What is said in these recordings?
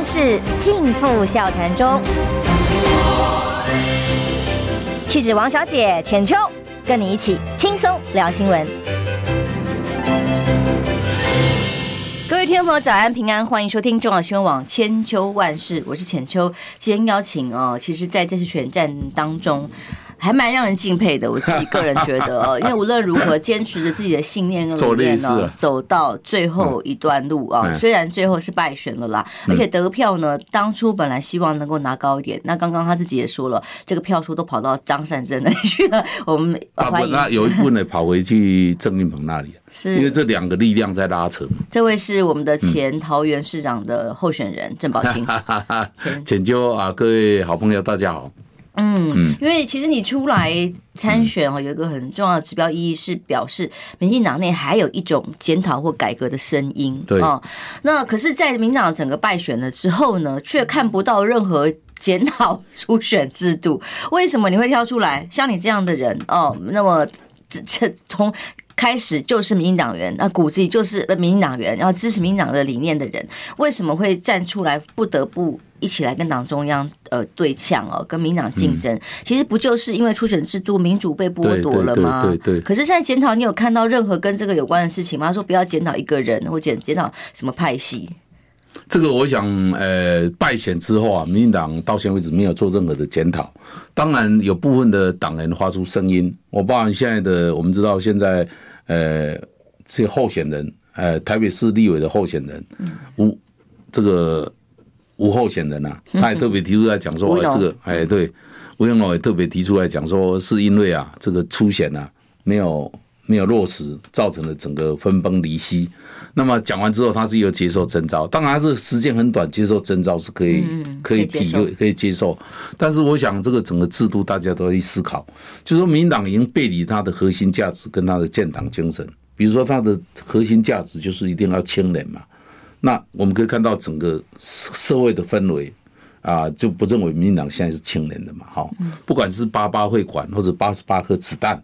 万事尽付笑谈中。气质王小姐浅秋，跟你一起轻松聊新闻。各位听众朋友，早安平安，欢迎收听中广新闻网千秋万事，我是浅秋。今天邀请哦，其实在这次选战当中。还蛮让人敬佩的，我自己个人觉得哦，因为无论如何坚持着自己的信念跟理念呢，走到最后一段路啊，虽然最后是败选了啦，而且得票呢，当初本来希望能够拿高一点，那刚刚他自己也说了，这个票数都跑到张善政那里去了，我们欢迎。那有一部分呢跑回去郑运鹏那里，是因为这两个力量在拉扯。这位是我们的前桃园市长的候选人郑宝清，请就啊，各位好朋友，大家好。嗯，因为其实你出来参选哦，有一个很重要的指标意义是表示民进党内还有一种检讨或改革的声音。对啊，那可是，在民进党整个败选了之后呢，却看不到任何检讨初选制度。为什么你会跳出来？像你这样的人哦，那么这从开始就是民进党员，那骨子里就是民进党员，然后支持民进党的理念的人，为什么会站出来？不得不。一起来跟党中央呃对呛哦，跟民党竞争，其实不就是因为初选制度民主被剥夺了吗？对对。可是现在检讨，你有看到任何跟这个有关的事情吗？他说不要检讨一个人，或检检讨什么派系？这个我想，呃，败选之后啊，民进党到现在为止没有做任何的检讨。当然有部分的党人发出声音，我包含现在的，我们知道现在呃这些候选人，呃台北市立委的候选人，无这个。吴候选人呐、啊，他也特别提出来讲说，这个哎对，吴永龙也特别提出来讲说，是因为啊这个初选啊没有没有落实，造成了整个分崩离析。那么讲完之后，他是又接受征召，当然是时间很短，接受征召是可以可以体会可以接受。但是我想这个整个制度大家都要去思考，就是说民党已经背离他的核心价值跟他的建党精神，比如说他的核心价值就是一定要清廉嘛。那我们可以看到整个社会的氛围啊，就不认为民进党现在是清廉的嘛，好，不管是八八会馆或者八十八颗子弹，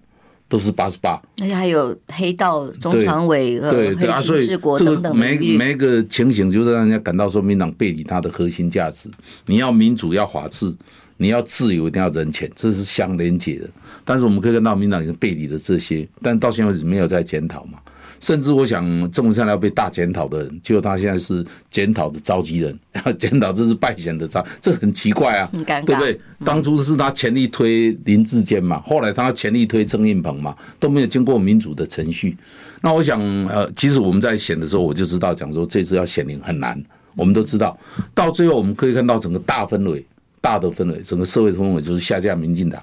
都是八十八。而且还有黑道中常委和黑金治国等等。每每一个情形，就是让人家感到说，民进党背离他的核心价值。你要民主，要法治，你要自由，一定要人权，这是相连结的。但是我们可以看到，民党已经背离了这些，但到现在为止没有在检讨嘛。甚至我想，郑文灿要被大检讨的人，结果他现在是检讨的召集人，要 检讨这是败选的召，这很奇怪啊，对不对？当初是他全力推林志坚嘛，后来他全力推郑运鹏嘛，都没有经过民主的程序。那我想，呃，其实我们在选的时候，我就知道讲说这次要选林很难，我们都知道，到最后我们可以看到整个大氛围。大的氛围，整个社会氛围就是下架民进党。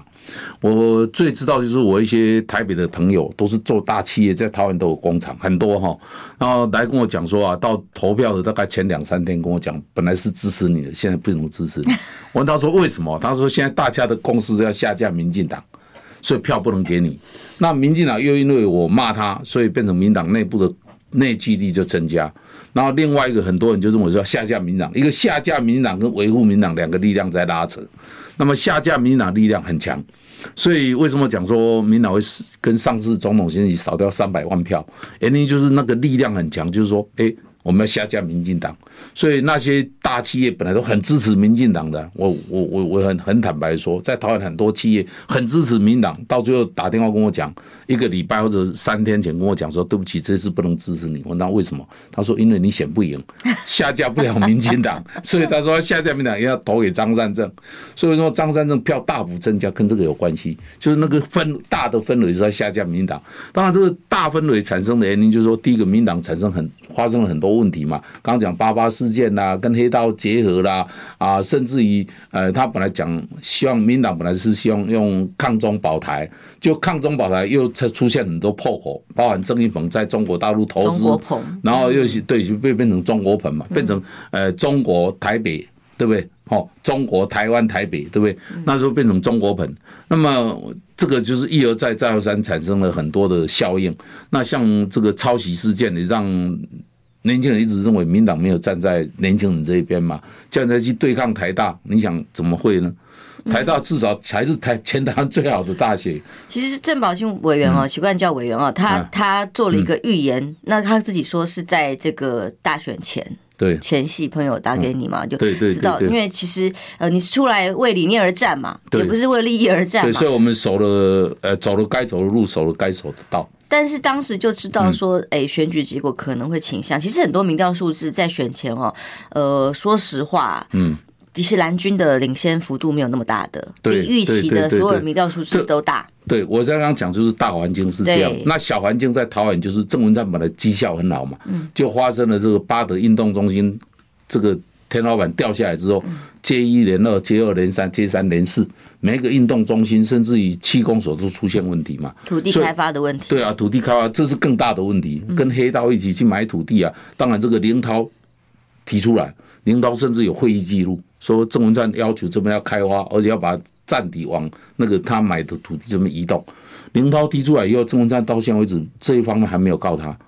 我最知道就是我一些台北的朋友，都是做大企业，在台湾都有工厂，很多哈。然后来跟我讲说啊，到投票的大概前两三天跟我讲，本来是支持你的，现在不能支持你。我问他说为什么？他说现在大家的共识是要下架民进党，所以票不能给你。那民进党又因为我骂他，所以变成民党内部的内聚力就增加。然后另外一个很多人就认为说下架民党，一个下架民党跟维护民党两个力量在拉扯，那么下架民党力量很强，所以为什么讲说民党会跟上次总统选举少掉三百万票，原因就是那个力量很强，就是说，诶。我们要下架民进党，所以那些大企业本来都很支持民进党的，我我我我很很坦白说，在台湾很多企业很支持民党，到最后打电话跟我讲，一个礼拜或者三天前跟我讲说，对不起，这次不能支持你。我问他为什么？他说因为你选不赢，下架不了民进党，所以他说下架民党也要投给张善政。所以说张善政票大幅增加，跟这个有关系，就是那个分大的氛围是在下架民进党。当然，这个大氛围产生的原因就是说，第一个民党产生很发生了很多。问题嘛，刚刚讲八八事件啦，跟黑道结合啦，啊，甚至于呃，他本来讲希望民党本来是希望用抗中保台，就抗中保台又出出现很多破口，包含郑一鹏在中国大陆投资，然后又是对就被变成中国盆嘛，变成呃中国台北，对不对？哦，中国台湾台北，对不对？那时候变成中国盆，那么这个就是一而再再而三产生了很多的效应。那像这个抄袭事件，也让。年轻人一直认为民党没有站在年轻人这一边嘛，这样再去对抗台大，你想怎么会呢？台大至少还是台全台湾最好的大学。其实郑宝清委员哦，许冠教委员哦，他他做了一个预言，那他自己说是在这个大选前对前戏朋友打给你嘛，就知道，因为其实呃你是出来为理念而战嘛，对也不是为利益而战嘛。对，所以我们守了呃走了该走的路，守了该走的道。但是当时就知道说，哎、嗯，选举结果可能会倾向。其实很多民调数字在选前哦，呃，说实话，嗯，其实蓝军的领先幅度没有那么大的，比预期的所有民调数字都大。对，我刚刚讲就是大环境是这样，那小环境在桃园就是郑文灿本来绩效很好嘛，嗯，就发生了这个巴德运动中心这个天花板掉下来之后，接一连二，接二连三，接三连四，每一个运动中心甚至于区公所都出现问题嘛，土地开发的问题，对啊，土地开发这是更大的问题，跟黑道一起去买土地啊，当然这个林涛提出来，林涛甚至有会议记录，说郑文灿要求这边要开发，而且要把。占地往那个他买的土地这么移动，林涛提出来以后，郑文灿到现在为止这一方面还没有告他。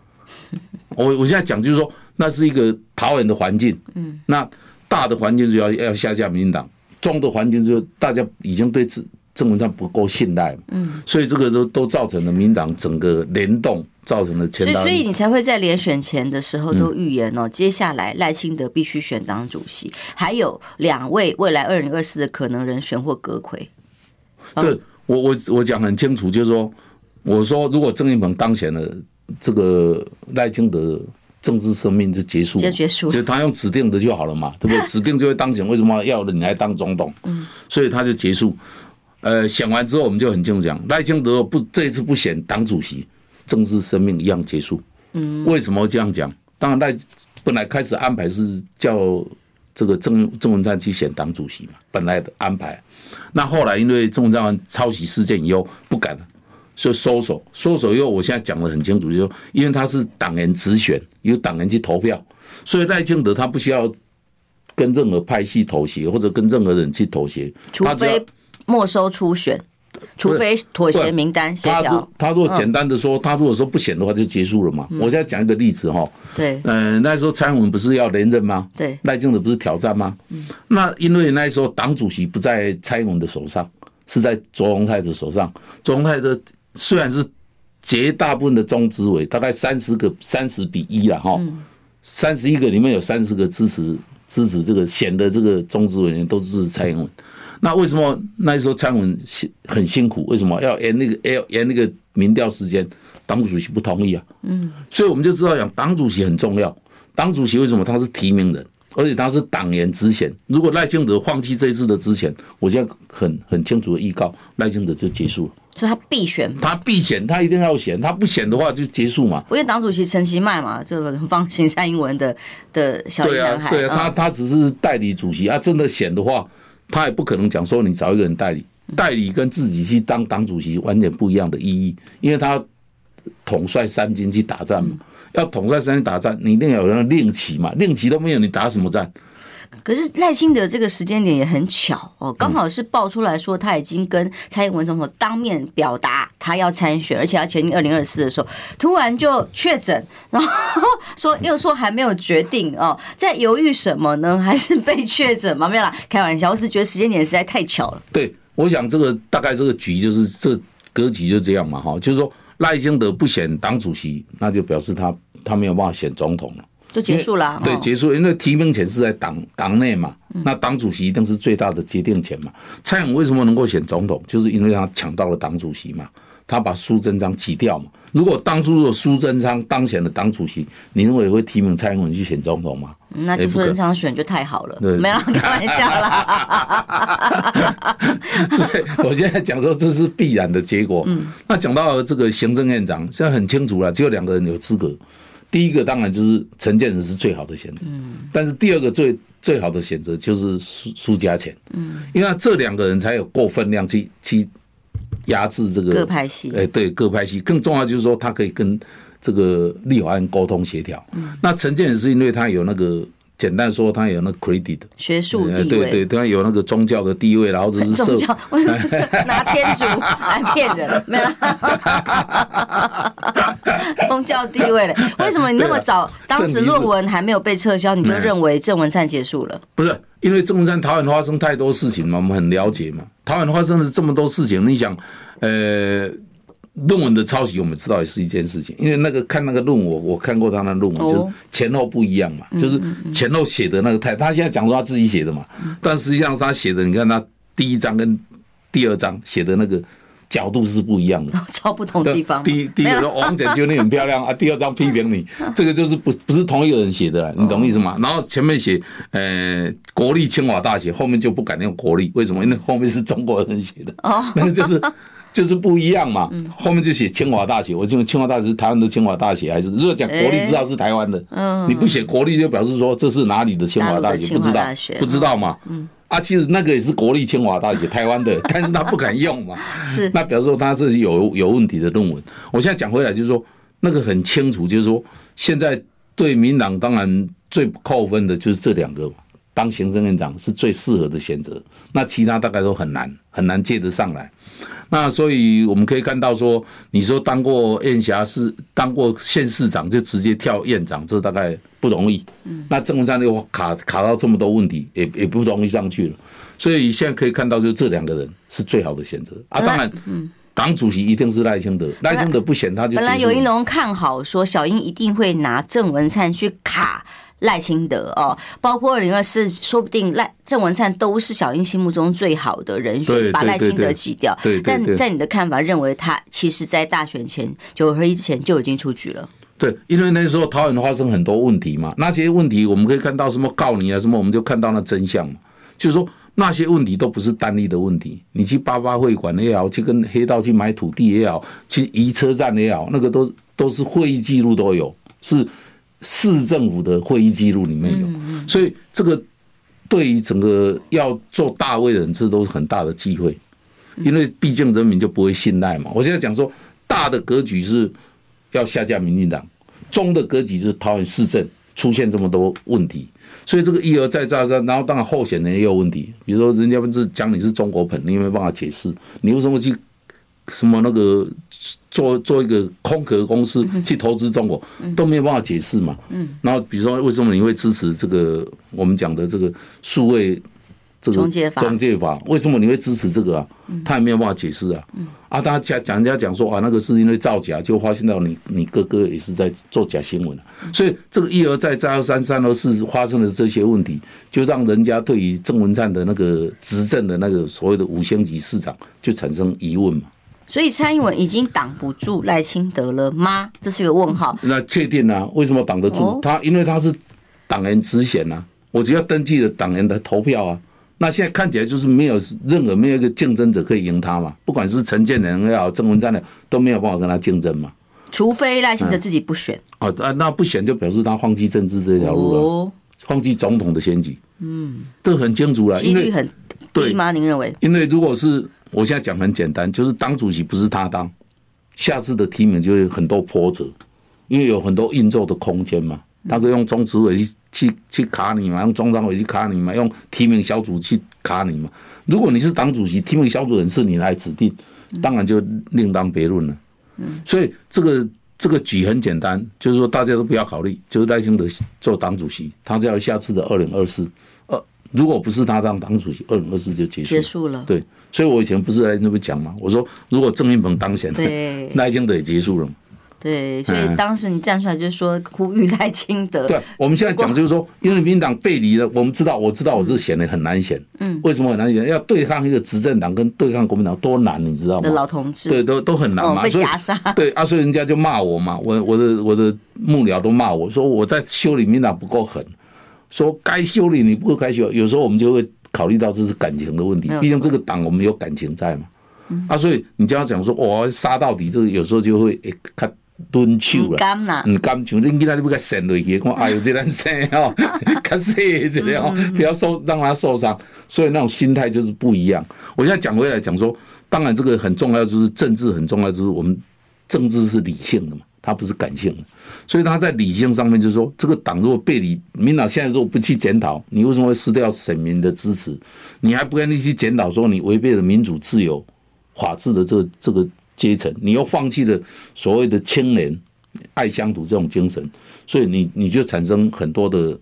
我我现在讲就是说，那是一个桃园的环境，嗯，那大的环境就要要下架民进党，中的环境就大家已经对郑郑文灿不够信赖，嗯，所以这个都都造成了民党整个联动。造成了前，所以你才会在连选前的时候都预言哦，接下来赖清德必须选党主席，还有两位未来二零二四的可能人选或阁揆。这我我我讲很清楚，就是说，我说如果郑运鹏当选了，这个赖清德政治生命就结束，就结束，就他用指定的就好了嘛，对不对？指定就会当选，为什么要你来当总统？嗯，所以他就结束。呃，选完之后我们就很清楚讲，赖清德不这一次不选党主席。政治生命一样结束。嗯，为什么这样讲？当然，赖本来开始安排是叫这个郑郑文灿去选党主席嘛，本来的安排。那后来因为郑文灿抄袭事件以后不敢了，所以收手。收手以后，我现在讲的很清楚，就是说，因为他是党员直选，由党员去投票，所以赖清德他不需要跟任何派系妥协，或者跟任何人去妥协，除非没收初选。除非妥协名单协调，他如果简单的说，他如果说不选的话就结束了嘛。我现在讲一个例子哈，对，嗯，那时候蔡英文不是要连任吗？对，赖清德不是挑战吗？那因为那时候党主席不在蔡英文的手上，是在卓荣泰的手上。卓荣泰的虽然是绝大部分的中执委，大概三十个三十比一了哈，三十一个里面有三十个支持支持这个选的这个中执委员都支持蔡英文。那为什么那时候蔡英文辛很辛苦？为什么要延那个要延那个民调时间？党主席不同意啊。嗯，所以我们就知道讲党主席很重要。党主席为什么他是提名人，而且他是党员之选？如果赖清德放弃这一次的直选，我现在很很清楚的预告，赖清德就结束了。所以他必选，他必选，他一定要选，他不选的话就结束嘛。因为党主席陈其迈嘛，就很放心蔡英文的的小男孩。对啊，对啊，他他只是代理主席啊，真的选的话。他也不可能讲说你找一个人代理，代理跟自己去当党主席完全不一样的意义，因为他统帅三军去打仗嘛，要统帅三军打仗，你一定要有人令旗嘛，令旗都没有，你打什么战？可是赖清德这个时间点也很巧哦，刚好是爆出来说他已经跟蔡英文总统当面表达他要参选，而且要前进二零二四的时候，突然就确诊，然后说又说还没有决定哦，在犹豫什么呢？还是被确诊吗？没有啦，开玩笑，我是觉得时间点实在太巧了。对，我想这个大概这个局就是这格局就这样嘛，哈，就是说赖清德不选党主席，那就表示他他没有办法选总统了。就结束了，对，结束，因为提名权是在党党内嘛，那党主席一定是最大的决定权嘛。蔡英文为什么能够选总统，就是因为他抢到了党主席嘛，他把苏贞昌挤掉嘛。如果当初如果苏贞昌当选了党主席，你认为会提名蔡英文去选总统吗？那苏贞昌选就太好了，没有开玩笑啦。所以我现在讲说这是必然的结果。嗯那讲到这个行政院长，现在很清楚了，只有两个人有资格。第一个当然就是陈建仁是最好的选择，嗯，但是第二个最最好的选择就是苏苏家钱，嗯，因为这两个人才有够分量去去压制这个各派系，哎，对各派系，更重要就是说他可以跟这个立法院沟通协调，嗯，那陈建仁是因为他有那个。简单说，他有那 credit 学术地位，对对，他有那个宗教的地位，然后就是 宗教 拿天主 来骗人，没有宗教地位了。为什么你那么早，当时论文还没有被撤销，你就认为郑文灿结束了？不是，因为郑文灿桃园发生太多事情嘛，我们很了解嘛。桃园发生了这么多事情，你想，呃，论文的抄袭，我们知道也是一件事情，因为那个看那个论文，我看过他那论文，就是前后不一样嘛，就是前后写的那个太，他现在讲说他自己写的嘛，但实际上他写的，你看他第一章跟第二章写的那个角度是不一样的，抄不同地方。第一第一个说王姐觉得你很漂亮 啊，第二章批评你，这个就是不不是同一个人写的，你懂意思吗？然后前面写呃国立清华大学，后面就不敢用国立，为什么？因为后面是中国人写的，那个就是。就是不一样嘛，后面就写清华大学，我认为清华大学是台湾的清华大学，还是如果讲国立知道是台湾的，你不写国立就表示说这是哪里的清华大学，不知道，不知道。嘛，啊，其实那个也是国立清华大学，台湾的，但是他不敢用嘛，是，那表示说他这是有有问题的论文。我现在讲回来就是说，那个很清楚，就是说现在对民党当然最扣分的就是这两个，当行政院长是最适合的选择，那其他大概都很难很难接得上来。那所以我们可以看到说，你说当过院辖市、当过县市长就直接跳院长，这大概不容易。那郑文灿又卡卡到这么多问题，也也不容易上去了。所以现在可以看到，就这两个人是最好的选择啊。当然，党主席一定是赖清德，赖清德不选他就。本来有一龙看好说，小英一定会拿郑文灿去卡。赖清德哦，包括二零二四，说不定赖郑文灿都是小英心目中最好的人选，把赖清德挤掉。但在你的看法，认为他其实在大选前九合一之前就已经出局了。对，因为那时候桃园发生很多问题嘛，那些问题我们可以看到什么告你啊什么，我们就看到那真相嘛。就是说那些问题都不是单一的问题，你去八八会馆也好，去跟黑道去买土地也好，去移车站也好，那个都都是会议记录都有是。市政府的会议记录里面有，所以这个对于整个要做大位的人，这都是很大的机会，因为毕竟人民就不会信赖嘛。我现在讲说，大的格局是要下架民进党，中的格局是桃园市政出现这么多问题，所以这个一而再再而三，然后当然候选人也有问题，比如说人家不是讲你是中国朋，你有没有办法解释？你为什么去？什么那个做做一个空壳公司去投资中国都没有办法解释嘛？嗯，然后比如说为什么你会支持这个我们讲的这个数位这个中介法？中介法为什么你会支持这个啊？他也没有办法解释啊。嗯啊，大家讲人家讲说啊，那个是因为造假，就发现到你你哥哥也是在做假新闻，所以这个一而再再而三三而四发生的这些问题，就让人家对于郑文灿的那个执政的那个所谓的五星级市长就产生疑问嘛。所以蔡英文已经挡不住赖清德了吗？这是一个问号。那确定啊？为什么挡得住？他因为他是党员之选啊，我只要登记了党员的投票啊。那现在看起来就是没有任何没有一个竞争者可以赢他嘛。不管是陈建仁也好，郑文灿的都没有办法跟他竞争嘛。除非赖清德自己不选。哦，啊，那不选就表示他放弃政治这条路了，放弃总统的选举。嗯，这很清楚了，几率很低吗？您认为？因为如果是。我现在讲很简单，就是党主席不是他当，下次的提名就会很多波折，因为有很多运作的空间嘛。他可以用中执委去去去卡你嘛，用中常委去卡你嘛，用提名小组去卡你嘛。如果你是党主席，提名小组人是你来指定，当然就另当别论了。所以这个这个举很简单，就是说大家都不要考虑，就是赖清德做党主席，他只要下次的二零二四。如果不是他当党主席，二零二四就结束结束了。对，所以我以前不是在那边讲嘛，我说如果郑云鹏当选，对，赖清德也结束了。对，所以当时你站出来就是说呼吁赖清德。对，我们现在讲就是说，因为民进党背离了，我们知道，我知道，我这选的很难选。嗯。为什么很难选？要对抗一个执政党跟对抗国民党多难，你知道吗？的老同志。对，都都很难嘛。被夹杀。对啊，所以人家就骂我嘛，我我的我的幕僚都骂我说我在修理民进党不够狠。说该修理你不该修，有时候我们就会考虑到这是感情的问题，毕竟这个党我们有感情在嘛。啊，所以你这样讲说，我杀到底，这个有时候就会诶，看蹲球了，嗯，甘球，你今天你不该闪落去，看哎呦，这单生哦，卡死这样，不要受让他受伤，所以那种心态就是不一样。我现在讲回来讲说，当然这个很重要，就是政治很重要，就是我们政治是理性的嘛。他不是感性的，所以他在理性上面就是说，这个党如果背离民党，现在如果不去检讨，你为什么会失掉选民的支持？你还不愿意去检讨，说你违背了民主、自由、法治的这个这个阶层，你又放弃了所谓的清廉、爱乡土这种精神，所以你你就产生很多的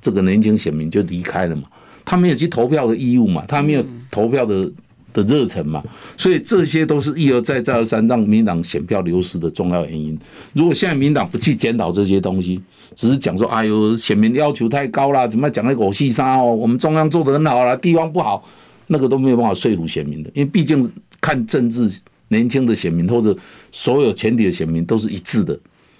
这个年轻选民就离开了嘛，他没有去投票的义务嘛，他没有投票的的热忱嘛，所以这些都是一而再再而三让民党选票流失的重要原因。如果现在民党不去检讨这些东西，只是讲说，哎呦，选民要求太高了，怎么讲那狗细沙哦？我们中央做得很好了，地方不好，那个都没有办法说服选民的，因为毕竟看政治，年轻的选民或者所有前提的选民都是一致的。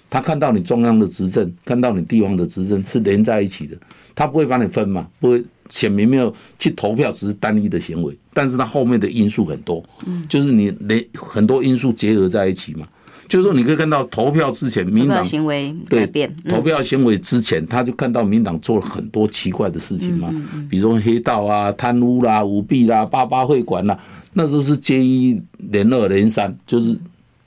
他看到你中央的执政，看到你地方的执政是连在一起的，他不会把你分嘛，不会。选民没有去投票，只是单一的行为，但是它后面的因素很多，就是你连很多因素结合在一起嘛。就是说，你可以看到投票之前，民党行为改变，投票行为之前，他就看到民党做了很多奇怪的事情嘛，比如说黑道啊、贪污啦、舞弊啦、八八会馆啦，那都是接一连二连三，就是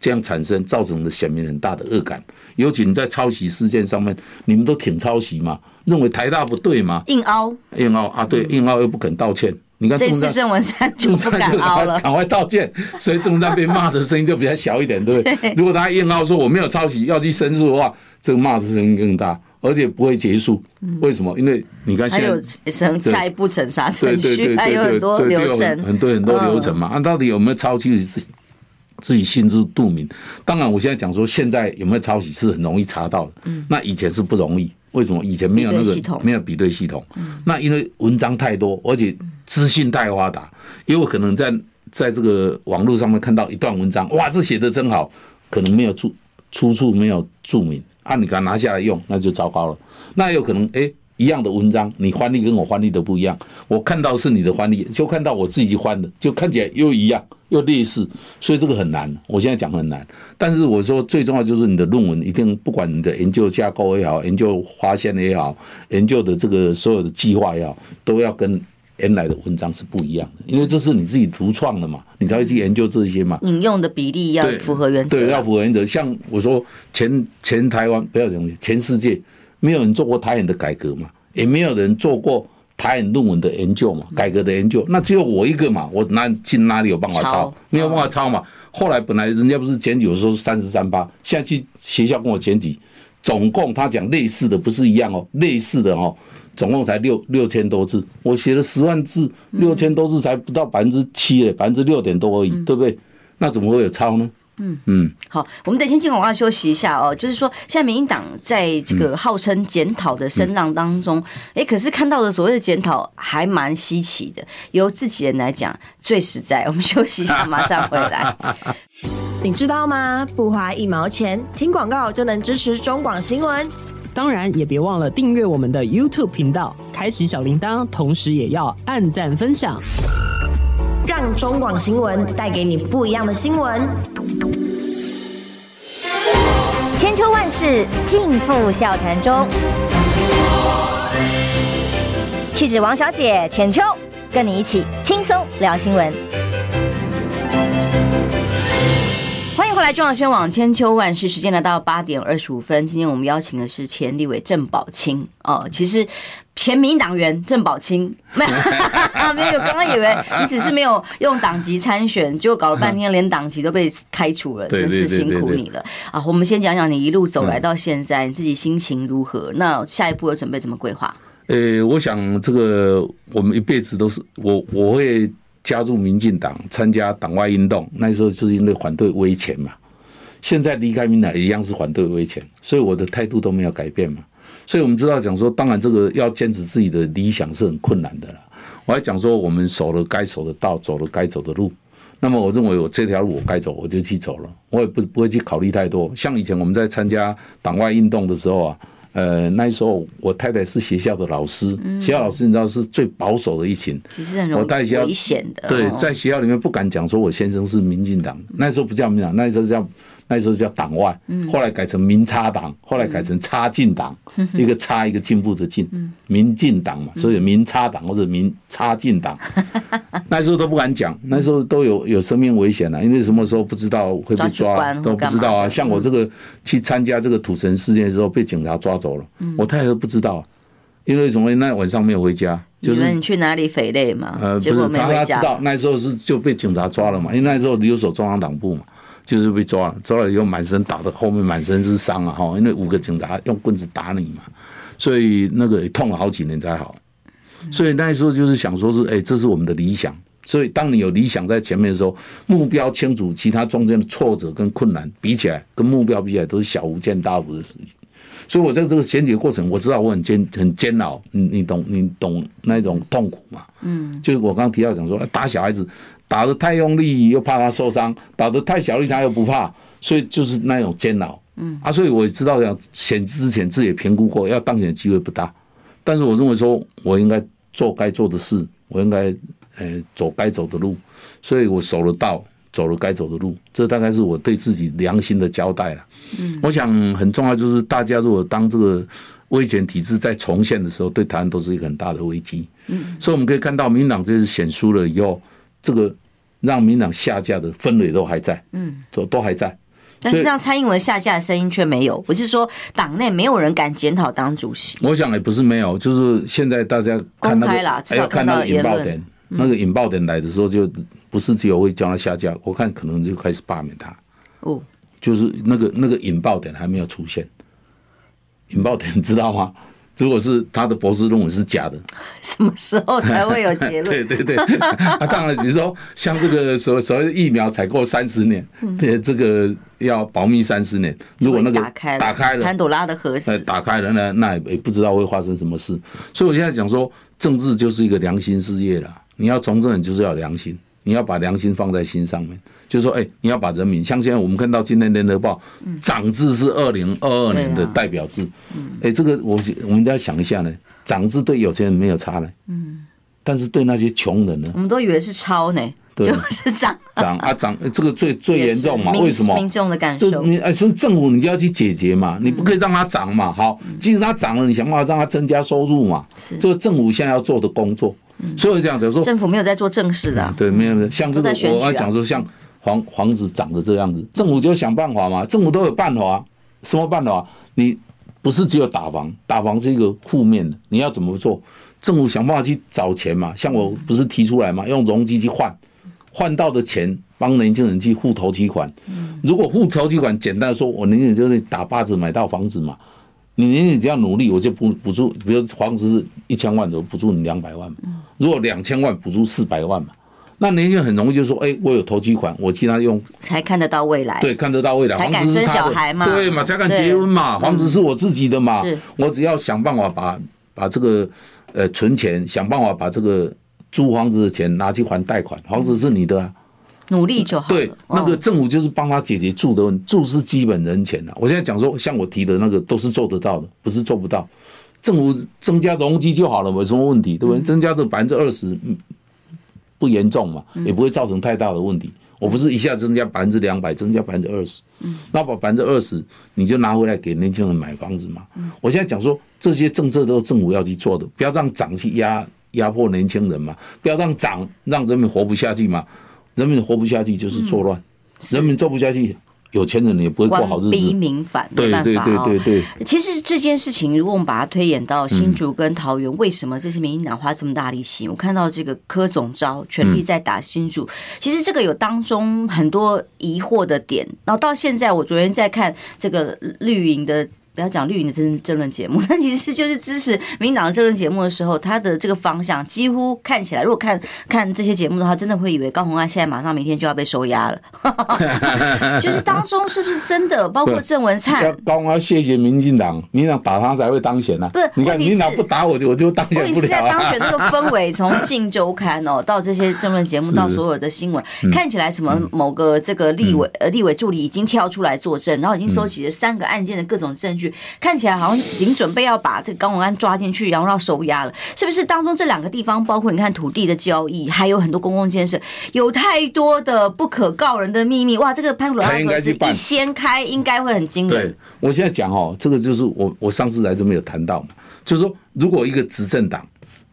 这样产生，造成的选民很大的恶感。尤其你在抄袭事件上面，你们都挺抄袭嘛？认为台大不对嘛？硬凹，硬凹啊！对，硬凹又不肯道歉。你看，这次郑文山就不敢 凹了，赶快道歉。所以郑文山被骂的声音就比较小一点，对不对？如果他硬凹说我没有抄袭，要去申诉的话，这个骂的声音更大，而且不会结束。为什么？因为你看现在还有下一步审查程序，还有很多流程，很多很多流程嘛。啊，到底有没有抄袭？自己自己心知肚明。当然，我现在讲说现在有没有抄袭是很容易查到的，那以前是不容易。为什么以前没有那个没有比对系统？那因为文章太多，而且资讯太发达，因为可能在在这个网络上面看到一段文章，哇，这写的真好，可能没有注出处没有注明，啊，你给它拿下来用，那就糟糕了。那有可能哎。一样的文章，你翻译跟我翻译的不一样。我看到是你的翻译，就看到我自己翻的，就看起来又一样又类似，所以这个很难。我现在讲很难，但是我说最重要就是你的论文一定，不管你的研究架构也好，研究发现也好，研究的这个所有的计划也好，都要跟原来的文章是不一样的，因为这是你自己独创的嘛，你才会去研究这些嘛。引用的比例要符合原则，对，要符合原则。像我说全全台湾不要讲全世界。没有人做过台演的改革嘛，也没有人做过台演论文的研究嘛，改革的研究，那只有我一个嘛，我哪去哪里有办法抄？没有办法抄嘛。后来本来人家不是检举有时候是三十三八，现在去学校跟我检举，总共他讲类似的不是一样哦，类似的哦，总共才六六千多字，我写了十万字，六千多字才不到百分之七嘞，百分之六点多而已，对不对？那怎么会有抄呢？嗯嗯，好，我们得先进广告休息一下哦。就是说，现在民进党在这个号称检讨的声浪当中，哎、嗯，可是看到的所谓的检讨还蛮稀奇的。由自己人来讲最实在。我们休息一下，马上回来。你知道吗？不花一毛钱，听广告就能支持中广新闻。当然，也别忘了订阅我们的 YouTube 频道，开启小铃铛，同时也要按赞分享。让中广新闻带给你不一样的新闻。千秋万世尽付笑谈中。气质王小姐浅秋，跟你一起轻松聊新闻。欢迎回来，中广新闻网千秋万世，时间来到八点二十五分。今天我们邀请的是前立委郑宝清哦，其实。前民党员郑宝清没有，没有，刚刚以为你只是没有用党籍参选，结果搞了半天连党籍都被开除了，真是辛苦你了啊！我们先讲讲你一路走来到现在，你自己心情如何？那下一步有准备怎么规划？呃，我想这个我们一辈子都是我我会加入民进党，参加党外运动，那时候就是因为反对威权嘛。现在离开民党一样是反对威权，所以我的态度都没有改变嘛。所以，我们知道讲说，当然这个要坚持自己的理想是很困难的了。我还讲说，我们守了该守的道，走了该走的路。那么，我认为我这条路我该走，我就去走了。我也不不会去考虑太多。像以前我们在参加党外运动的时候啊，呃，那时候我太太是学校的老师，学校老师你知道是最保守的一群，其实很容易危险的。对，在学校里面不敢讲说我先生是民进党，那时候不叫民进党，那时候叫。那时候叫党外，后来改成民插党，后来改成插进党，一个插一个进步的进，民进党嘛，所以民插党或者民插进党。那时候都不敢讲，那时候都有有生命危险了，因为什么时候不知道会被抓，都不知道啊。像我这个去参加这个土城事件的时候，被警察抓走了，我太太都不知道，因为什么？那晚上没有回家，就是你去哪里匪类嘛？呃，不是，他他知道那时候是就被警察抓了嘛，因为那时候留守中央党部嘛。就是被抓了，抓了以后满身打的，后面满身是伤啊！哈，因为五个警察用棍子打你嘛，所以那个也痛了好几年才好。所以那时候就是想说是，哎，这是我们的理想，所以，当你有理想在前面的时候，目标清楚，其他中间的挫折跟困难比起来，跟目标比起来，都是小巫见大巫的事情。所以，我在这个衔接过程，我知道我很煎很煎熬。你你懂你懂那种痛苦嘛？嗯，就是我刚刚提到讲说，打小孩子打得太用力，又怕他受伤；打得太小力，他又不怕，所以就是那种煎熬。嗯啊，所以我知道讲选之前自己也评估过，要当选的机会不大。但是我认为说，我应该做该做的事，我应该。呃，走该走的路，所以我守了道，走了该走的路，这大概是我对自己良心的交代了。嗯，我想很重要就是，大家如果当这个危险体制在重现的时候，对台湾都是一个很大的危机。嗯，所以我们可以看到，民进党这次选输了以后，这个让民进党下架的氛围都还在，嗯，都都还在。但是让蔡英文下架的声音却没有，我是说党内没有人敢检讨党主席。我想也不是没有，就是现在大家看那个，还要看那个引爆点。那个引爆点来的时候，就不是只有会叫他下架，我看可能就开始罢免他。哦，就是那个那个引爆点还没有出现，引爆点你知道吗？如果是他的博士论文是假的，什么时候才会有结论？对 对对，啊，当然，比如说像这个所所谓的疫苗采购三十年，对，这个要保密三十年。如果那个打开了潘朵拉的盒子，打开了，呢那也不知道会发生什么事。所以我现在讲说，政治就是一个良心事业了。你要从政，就是要良心，你要把良心放在心上面。就是说，哎，你要把人民，像现在我们看到今天联合报，涨字是二零二二年的代表字，哎，这个我我们都要想一下呢，涨字对有钱人没有差呢，嗯，但是对那些穷人呢，我们都以为是抄呢，就是涨涨啊涨，这个最最严重嘛？为什么？民众的感受，你哎是政府，你就要去解决嘛，你不可以让它涨嘛。好，即使它涨了，你想办法让它增加收入嘛，是。这个政府现在要做的工作。所以这样子说，政府没有在做正事的，对，没有没有，像这个我要讲说，像房房子涨的这样子，政府就想办法嘛，政府都有办法，什么办法？你不是只有打房，打房是一个负面的，你要怎么做？政府想办法去找钱嘛，像我不是提出来嘛，用容积去换，换到的钱帮年轻人去付头期款。如果付头期款，简单说，我年轻人就是打八折买到房子嘛。你年你只要努力，我就补补助，比如房子是一千万的，我补助你两百万嘛。如果两千万补助四百万嘛，那年轻人很容易就说，哎，我有投机款，我替他用，才看得到未来。对，看得到未来。才敢生小孩嘛？对嘛？才敢结婚嘛？房子是我自己的嘛？我只要想办法把把这个呃存钱，想办法把这个租房子的钱拿去还贷款，房子是你的啊。努力就好。对，那个政府就是帮他解决住的问题，住是基本人权呐。我现在讲说，像我提的那个都是做得到的，不是做不到。政府增加容积就好了，没什么问题，对不对？增加的百分之二十，不严重嘛，也不会造成太大的问题。我不是一下增加百分之两百，增加百分之二十，那把百分之二十你就拿回来给年轻人买房子嘛。我现在讲说，这些政策都是政府要去做的，不要让涨去压压迫年轻人嘛，不要让涨让人民活不下去嘛。人民活不下去就是作乱，人民做不下去，有钱人也不会过好日子。逼民反，对对对对对。其实这件事情，如果我们把它推演到新竹跟桃园，为什么这些民进党花这么大力气？我看到这个柯总招全力在打新竹，其实这个有当中很多疑惑的点。然后到现在，我昨天在看这个绿营的。不要讲绿营的政政论节目，但其实就是支持民进党的政论节目的时候，他的这个方向几乎看起来，如果看看这些节目的话，真的会以为高红安现在马上明天就要被收押了。就是当中是不是真的？包括郑文灿，高虹安谢谢民进党，民进党打他才会当选呢、啊。不是，你看民进党不打我就我就当选不了、啊。你是在当选那个氛围，从《镜周刊》哦到这些政论节目，到所有的新闻，看起来什么某个这个立委呃立委助理已经跳出来作证，然后已经收集了三个案件的各种证据。看起来好像已经准备要把这个高永安抓进去，然后要收押了，是不是？当中这两个地方，包括你看土地的交易，还有很多公共建设，有太多的不可告人的秘密。哇，这个潘朵拉盒子一掀开，应该会很惊人。对，我现在讲哦，这个就是我我上次来这边有谈到嘛，就是说，如果一个执政党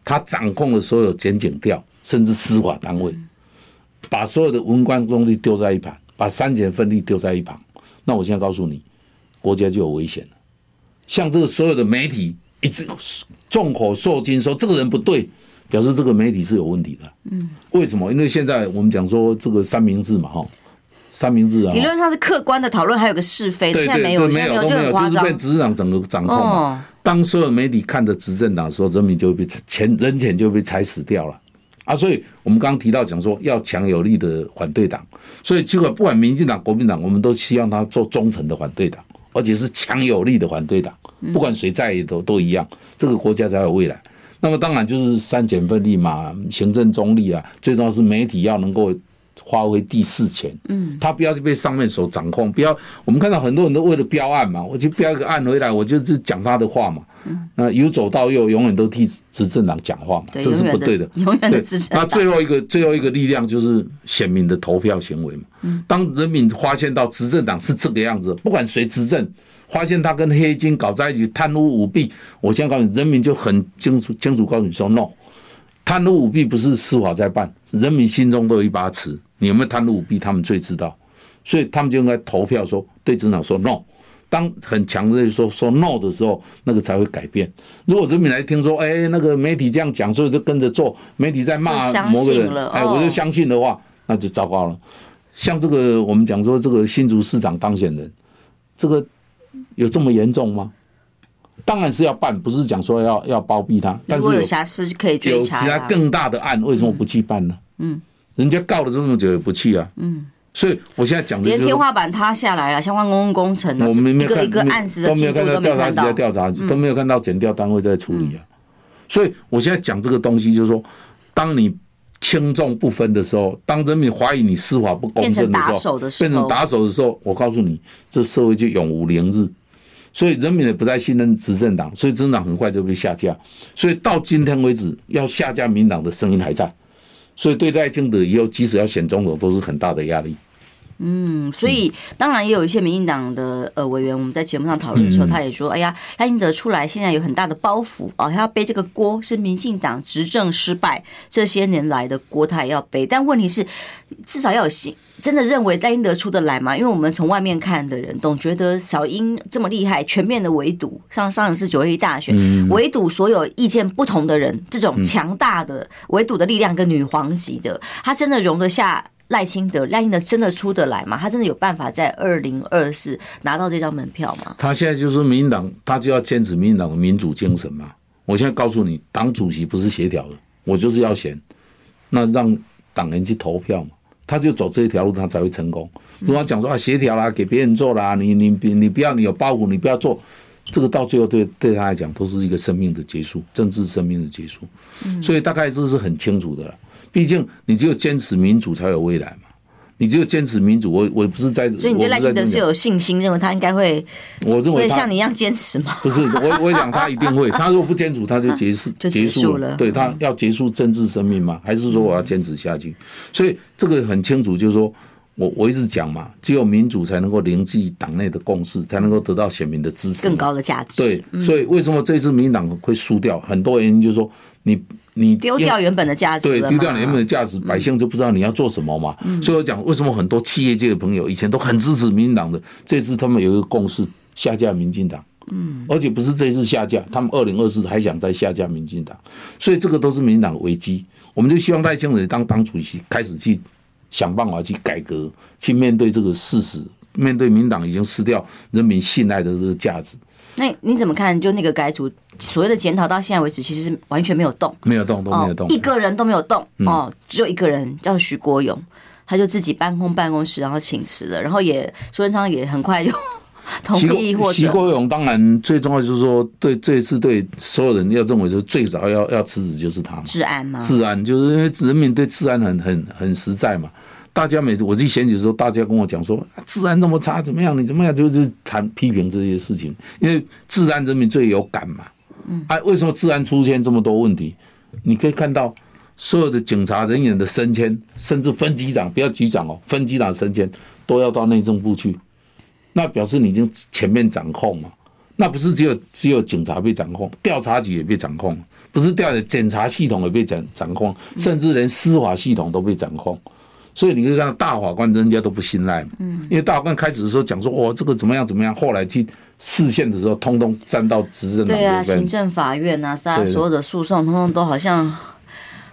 他掌控了所有检警调，甚至司法单位，把所有的文官中立丢在一旁，把三权分立丢在一旁，那我现在告诉你。国家就有危险了，像这个所有的媒体一直众口铄金说这个人不对，表示这个媒体是有问题的。嗯，为什么？因为现在我们讲说这个三明治嘛，哈，三明治啊，理论上是客观的讨论，还有个是非，现在没有，没有，都没有，就是被执政党整个掌控嘛。当所有媒体看着执政党说，人民就会被钱人钱就被踩死掉了。啊，所以我们刚刚提到讲说要强有力的反对党，所以结果不管民进党、国民党，我们都希望他做忠诚的反对党，而且是强有力的反对党，不管谁在也都都一样，这个国家才有未来。那么当然就是三权分立嘛，行政中立啊，最重要是媒体要能够。发挥第四权，嗯，他不要去被上面所掌控，不要我们看到很多人都为了标案嘛，我就标一个案回来，我就就讲他的话嘛，嗯，那由左到右永远都替执政党讲话嘛，这是不对的，永远的 执政。那最后一个最后一个力量就是选民的投票行为嘛，嗯，当人民发现到执政党是这个样子，不管谁执政，发现他跟黑金搞在一起，贪污舞弊，我现在告诉你，人民就很清楚清楚告诉你说，no。贪污舞弊不是司法在办，人民心中都有一把尺。你有没有贪污舞弊，他们最知道，所以他们就应该投票说对执政党说 no。当很强的说说 no 的时候，那个才会改变。如果人民来听说，哎，那个媒体这样讲，所以就跟着做，媒体在骂某个人，哎，我就相信的话，那就糟糕了。像这个我们讲说这个新竹市长当选人，这个有这么严重吗？当然是要办，不是讲说要要包庇他。但是有瑕疵可以追查。有其他更大的案，为什么不去办呢？嗯，人家告了这么久也不去啊。嗯，所以我现在讲的连天花板塌下来了，相关公共工程，我们没有看一个案子都没有看到调查局在调查，都没有看到检调单位在处理啊。所以我现在讲这个东西，就是说，当你轻重不分的时候，当人民怀疑你司法不公正的时候，变成打手的时候，我告诉你，这社会就永无宁日。所以人民也不再信任执政党，所以执政党很快就被下架。所以到今天为止，要下架民党的声音还在。所以对赖清德以后，即使要选总统，都是很大的压力。嗯，所以当然也有一些民进党的呃委员，我们在节目上讨论的时候，他也说：“哎呀，赖清德出来现在有很大的包袱啊，他要背这个锅，是民进党执政失败这些年来的锅，他也要背。但问题是，至少要有信。”真的认为赖清德出得来吗？因为我们从外面看的人，总觉得小英这么厉害，全面的围堵，像上一次九二一大选，围堵所有意见不同的人，这种强大的围堵的力量跟女皇级的，他真的容得下赖清德？赖清德真的出得来吗？他真的有办法在二零二四拿到这张门票吗？他现在就是民进党，他就要坚持民进党的民主精神嘛。我现在告诉你，党主席不是协调的，我就是要选，那让党人去投票嘛。他就走这一条路，他才会成功。如果讲说啊，协调啦，给别人做啦，你你你不要，你有包袱，你不要做，这个到最后对对他来讲都是一个生命的结束，政治生命的结束。所以大概这是很清楚的了。毕竟你只有坚持民主才有未来嘛。你只有坚持民主，我我不是在，所以你对赖清德是有信心，认为他应该会，我认为会像你一样坚持吗？不是，我我想他一定会，他如果不坚持，他就结束 结束了，对他要结束政治生命吗？还是说我要坚持下去？所以这个很清楚，就是说我我一直讲嘛，只有民主才能够凝聚党内的共识，才能够得到选民的支持，更高的价值。对，所以为什么这次民进党会输掉？很多原因就是说你。你丢掉原本的价值，对，丢掉原本的价值，百姓就不知道你要做什么嘛。所以我讲，为什么很多企业界的朋友以前都很支持民进党的，这次他们有一个共识，下架民进党。嗯，而且不是这次下架，他们二零二四还想再下架民进党，所以这个都是民进党的危机。我们就希望赖清德当党主席，开始去想办法去改革，去面对这个事实，面对民党已经失掉人民信赖的这个价值。那你怎么看？就那个改组所谓的检讨到现在为止，其实是完全没有动，没有动，都没有动，一个人都没有动。哦，只有一个人叫徐国勇，他就自己搬空办公室，然后请辞了，然后也苏贞昌也很快就 同意或者。徐国勇当然最重要就是说，对这一次对所有人要认为说最早要要辞职就是他，治安嘛，治安就是因为人民对治安很很很实在嘛。大家每次我自己选举的时候，大家跟我讲说治安这么差，怎么样？你怎么样？就是谈批评这些事情，因为治安人民最有感嘛。嗯，啊，为什么治安出现这么多问题？你可以看到所有的警察人员的升迁，甚至分局长，不要局长哦，分局长升迁都要到内政部去，那表示你已经前面掌控嘛。那不是只有只有警察被掌控，调查局也被掌控，不是调查检查系统也被掌掌控，甚至连司法系统都被掌控。所以你可以看到大法官人家都不信赖嘛，嗯，因为大法官开始的时候讲说，哦，这个怎么样怎么样，后来去释宪的时候，通通站到执政党这边。对啊，行政法院啊，大家所有的诉讼，通通都好像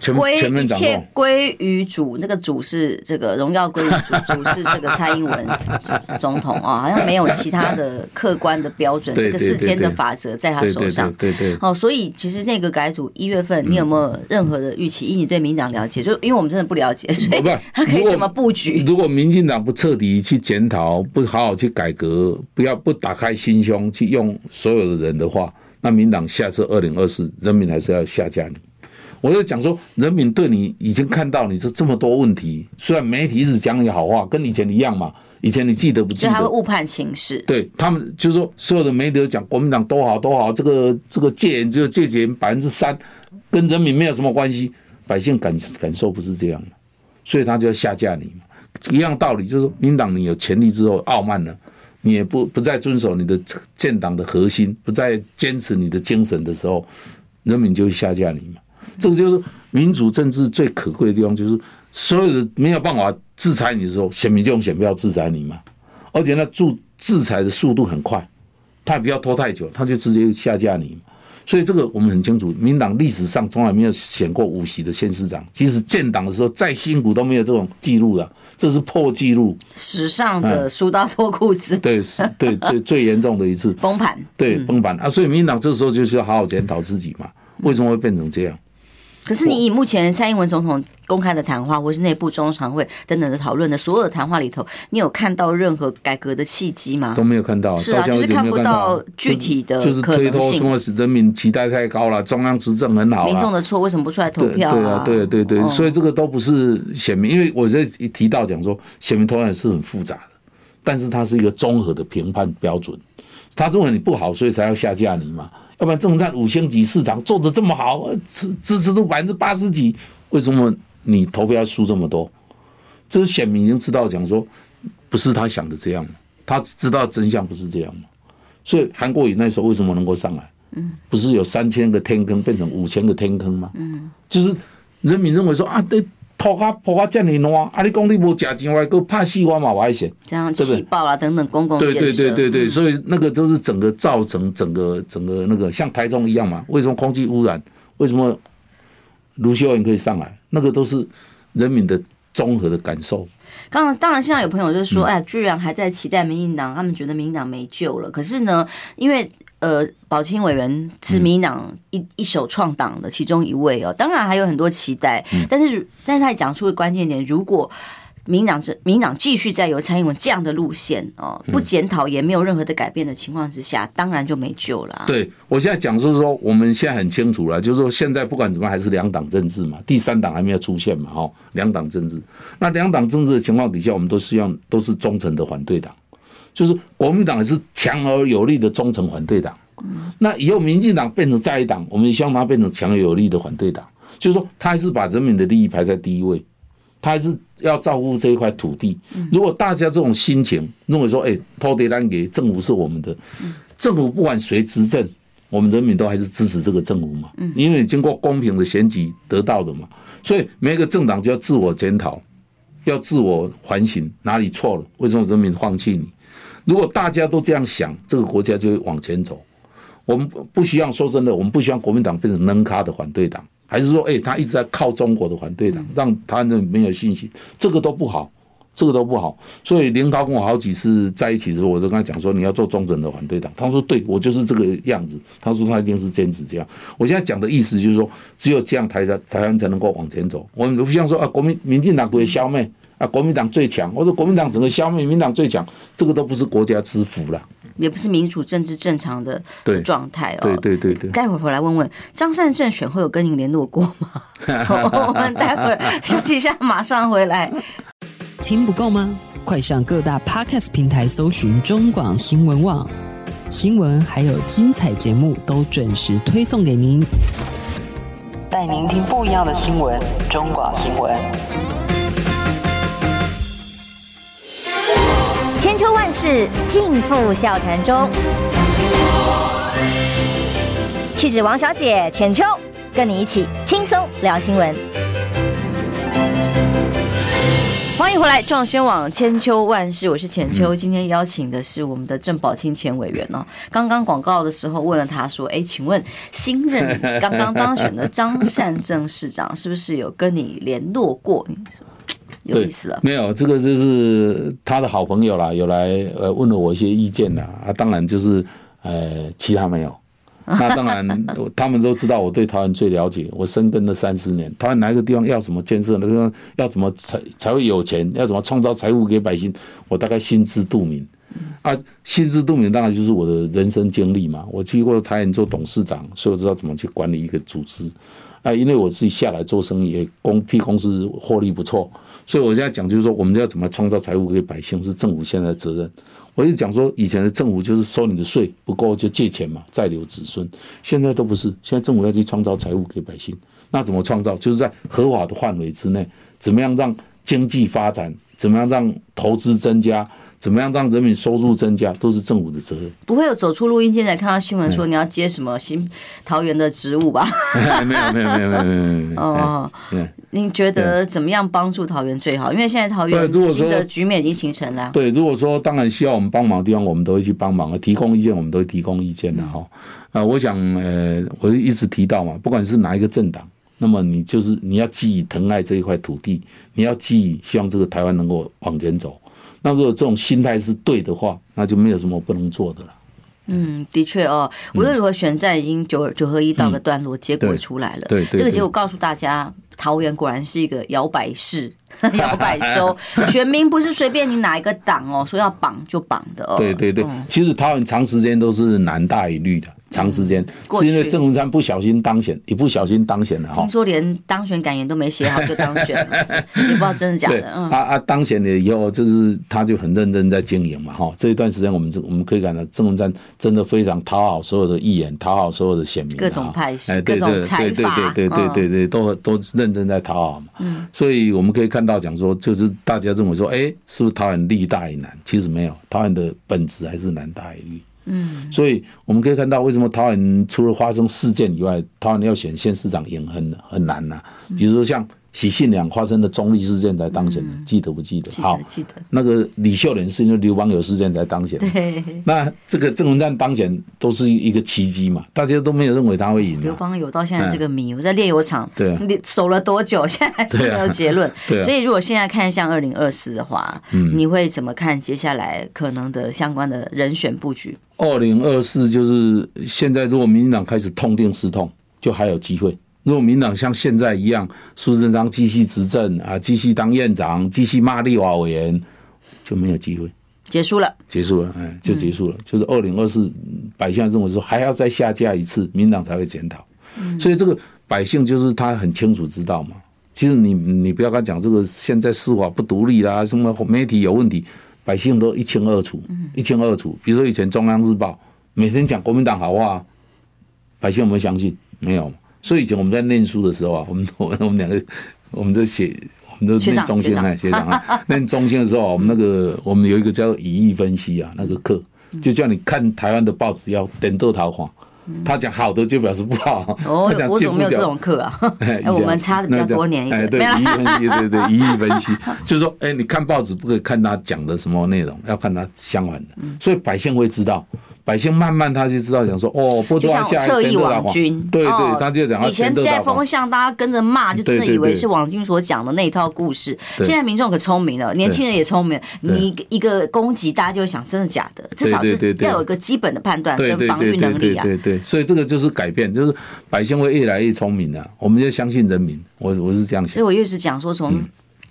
前归一切，归于主，那个主是这个荣耀归于主，主是这个蔡英文 总统啊，好像没有其他的客观的标准，这个世间的法则在他手上。对对对，哦，所以其实那个改组一月份，你有没有任何的预期？以你对民党了解，就因为我们真的不了解，所以他可以怎么布局？如果民进党不彻底去检讨，不好好去改革，不要不打开心胸去用所有的人的话，那民党下次二零二四，人民还是要下架你。我就讲说，人民对你已经看到你这这么多问题，虽然媒体一直讲你好话，跟以前一样嘛。以前你记得不记所以他会？误判形势。对他们就是说，所有的媒体都讲国民党多好多好，这个这个戒严只有戒严百分之三，跟人民没有什么关系，百姓感感受不是这样嘛，所以他就要下架你嘛。一样道理，就是说，民党你有权力之后傲慢了，你也不不再遵守你的建党的核心，不再坚持你的精神的时候，人民就会下架你嘛。这个就是民主政治最可贵的地方，就是所有的没有办法制裁你的时候，选民就用选票制裁你嘛。而且那，制制裁的速度很快，他也不要拖太久，他就直接下架你。所以这个我们很清楚，民党历史上从来没有选过五席的县市长，即使建党的时候再辛苦都没有这种记录了，这是破纪录。史上的输到脱裤子，对，是，对，最最严重的一次 崩盘。对崩盘啊！所以民党这时候就是要好好检讨自己嘛，为什么会变成这样？可是你以目前蔡英文总统公开的谈话，或是内部中常会等等的讨论的所有的谈话里头，你有看到任何改革的契机吗？都没有看到，是啊，就是看不到到具体的就是推脱性。说人民期待太高了，中央执政很好了。民众的错为什么不出来投对票对啊，对对对，哦所以这个都不是选民，因为我在一提到讲说，选民投票是很复杂的，但是它是一个综合的评判标准。他认为你不好，所以才要下架你嘛。要不然正在五星级市场做的这么好，支支持度百分之八十几，为什么你投票输这么多？这是选民已经知道，讲说不是他想的这样，他知道真相不是这样嘛。所以韩国瑜那时候为什么能够上来？嗯，不是有三千个天坑变成五千个天坑吗？嗯，就是人民认为说啊，对。土卡铺卡这么烂，啊！你讲你无食钱，我还怕死我嘛？我还选，这样气爆啦等等公共对对对对对，嗯所以那个都是整个造成整个整个那个像台中一样嘛？为什么空气污染？为什么卢秀燕可以上来？那个都是人民的综合的感受。当然，当然，现在有朋友就说，嗯哎，居然还在期待民进党，他们觉得民进党没救了。可是呢，因为呃，宝清委员是民党一一手创党的其中一位哦，当然还有很多期待，但是但是他也讲出了关键点，如果。民党是民党继续在由蔡英文这样的路线哦，不检讨也没有任何的改变的情况之下，当然就没救了。对，我现在讲就是说，我们现在很清楚了，就是说现在不管怎么还是两党政治嘛，第三党还没有出现嘛，哈，两党政治。那两党政治的情况底下，我们都是要都是忠诚的反对党，就是国民党也是强而有力的忠诚反对党。那以后民进党变成在野党，我们也希望它变成强而有力的反对党，就是说他还是把人民的利益排在第一位。他还是要照顾这一块土地。如果大家这种心情认为说，哎，土地让给政府是我们的，政府不管谁执政，我们人民都还是支持这个政府嘛。因为经过公平的选举得到的嘛，所以每个政党就要自我检讨，要自我反省哪里错了，为什么人民放弃你？如果大家都这样想，这个国家就会往前走。我们不希望说真的，我们不希望国民党变成能咖的反对党。还是说，哎，他一直在靠中国的反对党，让他人没有信心，这个都不好，这个都不好。所以林高跟我好几次在一起的时候，我就跟他讲说，你要做忠诚的反对党。他说，对，我就是这个样子。他说他一定是坚持这样。我现在讲的意思就是说，只有这样台湾台湾才能够往前走。我们不像说啊，国民民进党可以消灭啊，国民党最强，我说国民党整个消灭，民进党最强，这个都不是国家之福了。也不是民主政治正常的状态哦。对对对对。待会儿我来问问张善政选会有跟您联络过吗？我们待会儿休息一下，马上回来。听不够吗？快上各大 Podcast 平台搜寻中广新闻网新闻，还有精彩节目都准时推送给您，带您听不一样的新闻。中广新闻。秋万事尽付笑谈中。气质王小姐浅秋，跟你一起轻松聊新闻。欢迎回来，撞宣网千秋万世，我是浅秋。今天邀请的是我们的郑宝清前委员哦。刚刚广告的时候问了他说：“哎，请问新任刚刚当选的张善政市长是不是有跟你联络过？”你说有意思了，没有，这个就是他的好朋友啦，有来呃问了我一些意见啦。啊，当然就是呃其他没有。那当然，他们都知道我对台湾最了解。我深耕了三十年，台湾哪一个地方要什么建设，那个要怎么才才会有钱，要怎么创造财富给百姓，我大概心知肚明。啊，心知肚明当然就是我的人生经历嘛。我去过台湾做董事长，所以我知道怎么去管理一个组织。啊，因为我自己下来做生意，也公替公司获利不错，所以我现在讲就是说，我们要怎么创造财富给百姓，是政府现在的责任。我就讲说，以前的政府就是收你的税不够就借钱嘛，再留子孙。现在都不是，现在政府要去创造财富给百姓。那怎么创造？就是在合法的范围之内，怎么样让经济发展？怎么样让投资增加？怎么样让人民收入增加？都是政府的责任。不会有走出录音间才看到新闻说你要接什么新桃园的职务吧？没有没有没有没有没有。哦，您觉得怎么样帮助桃园最好？因为现在桃园新的局面已经形成了。对，如果说当然需要我们帮忙的地方，我们都会去帮忙，提供意见我们都会提供意见的哈。啊，我想呃，我一直提到嘛，不管是哪一个政党，那么你就是你要寄予疼爱这一块土地，你要寄予希望这个台湾能够往前走。那如果这种心态是对的话，那就没有什么不能做的了。嗯，的确哦，无论如何，选战已经九九合一到个段落，结果出来了。对，这个结果告诉大家，桃园果然是一个摇摆市、摇摆州，选民不是随便你哪一个党哦，说要绑就绑的哦。对对对，其实桃园长时间都是蓝大于绿的。长时间是因为郑文山不小心当选，一不小心当选了哈。听说连当选感言都没写好就当选了，也不知道真的假的。嗯啊啊，当选了以后，就是他就很认真在经营嘛哈。这一段时间，我们我们可以感到郑文山真的非常讨好所有的议员，讨好所有的选民，各种派系，各种采访，对对对对对对，都都认真在讨好嘛。嗯，所以我们可以看到讲说，就是大家认为说，哎，是不是讨很利大于难？其实没有，讨很的本质还是难大于利。嗯，所以我们可以看到，为什么桃园除了发生事件以外，桃园要选县市长也很很难呐、啊。比如说像。喜信两发生的中立事件才当选的，记得不记得？好，记得。那个李秀莲是因为刘邦友事件才当选的。对。那这个郑文灿当选都是一个奇迹嘛？大家都没有认为他会赢。刘邦友到现在这个谜，我在炼油厂对守了多久？现在还是没有结论。对。所以如果现在看向二零二四的话，你会怎么看接下来可能的相关的人选布局？二零二四就是现在，如果民进党开始痛定思痛，就还有机会。如果民党像现在一样，苏贞昌继续执政啊，继续当院长，继续骂立法委员，就没有机会，结束了，结束了，哎，就结束了。嗯、就是二零二四，百姓认为说还要再下架一次，民党才会检讨。嗯、所以这个百姓就是他很清楚知道嘛。其实你你不要跟他讲这个现在司法不独立啦，什么媒体有问题，百姓都一清二楚，一清二楚。比如说以前中央日报每天讲国民党好话，百姓有没有相信？没有。所以以前我们在念书的时候啊，我们我我们两个，我们在写，我们都念中心啊，学长。啊，念中心的时候，我们那个我们有一个叫语义分析啊，那个课就叫你看台湾的报纸要点豆桃花，他讲好的就表示不好。哦，我怎么没有这种课啊？哎，我们差的比较多年一点。哎，对，语义分析，对对，语义分析，就是说，哎，你看报纸不可以看他讲的什么内容，要看他相反的，所以百姓会知道。百姓慢慢他就知道讲说哦，不做下侧翼王军，对对，他就讲以前带风向，大家跟着骂，就真的以为是王军所讲的那一套故事。现在民众可聪明了，年轻人也聪明，你一个攻击，大家就想真的假的，至少是要有一个基本的判断跟防御能力啊。对对，所以这个就是改变，就是百姓会越来越聪明了。我们就相信人民，我我是这样想。所以我一直讲说从。